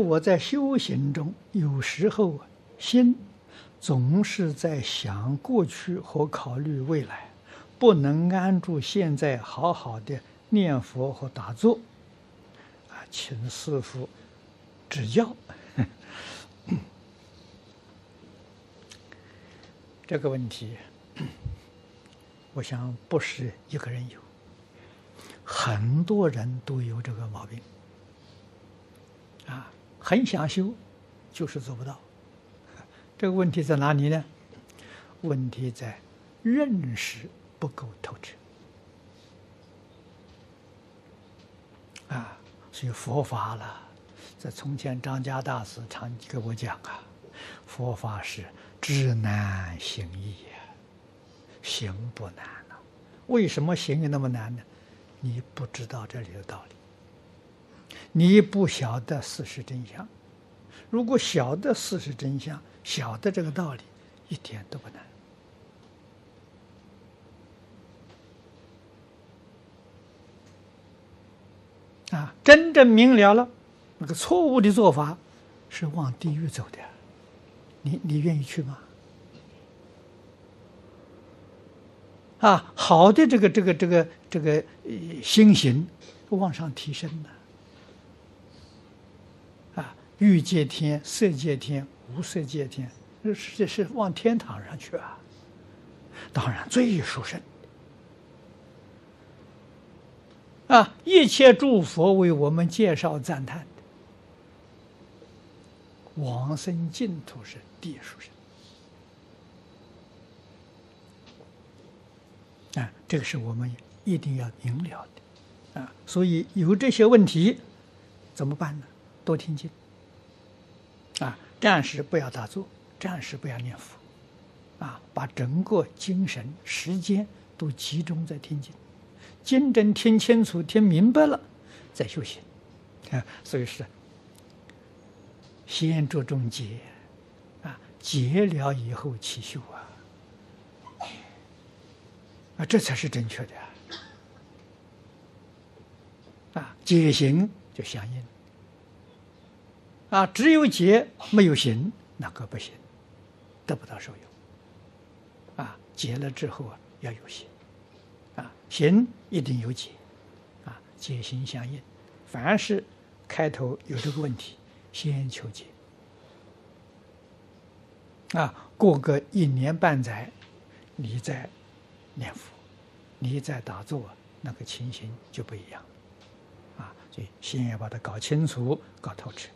我在修行中，有时候心总是在想过去和考虑未来，不能安住现在，好好的念佛和打坐。啊，请师父指教。这个问题，我想不是一个人有，很多人都有这个毛病。很想修，就是做不到。这个问题在哪里呢？问题在认识不够透彻。啊，所以佛法了，在从前张家大师常给我讲啊，佛法是知难行易呀，行不难呢。为什么行有那么难呢？你不知道这里的道理。你不晓得事实真相，如果晓得事实真相，晓得这个道理，一点都不难。啊，真正明了了，那个错误的做法是往地狱走的，你你愿意去吗？啊，好的这个这个这个这个心行往上提升的。欲界天、色界天、无色界天，这是是往天堂上去啊！当然最殊胜啊！一切诸佛为我们介绍赞叹的往生净土是第一殊胜啊！这个是我们一定要明了的啊！所以有这些问题怎么办呢？多听经。啊，暂时不要打坐，暂时不要念佛，啊，把整个精神时间都集中在听经，经真听清楚、听明白了，再修行，啊，所以是先着重解，啊，结了以后起修啊，啊，这才是正确的，啊，解行就相应。啊，只有解没有行，那个不行，得不到受用。啊，解了之后啊，要有行，啊，行一定有解，啊，解行相应。凡是开头有这个问题，先求解。啊，过个一年半载，你再念佛，你再打坐，那个情形就不一样。啊，所以先要把它搞清楚、搞透彻。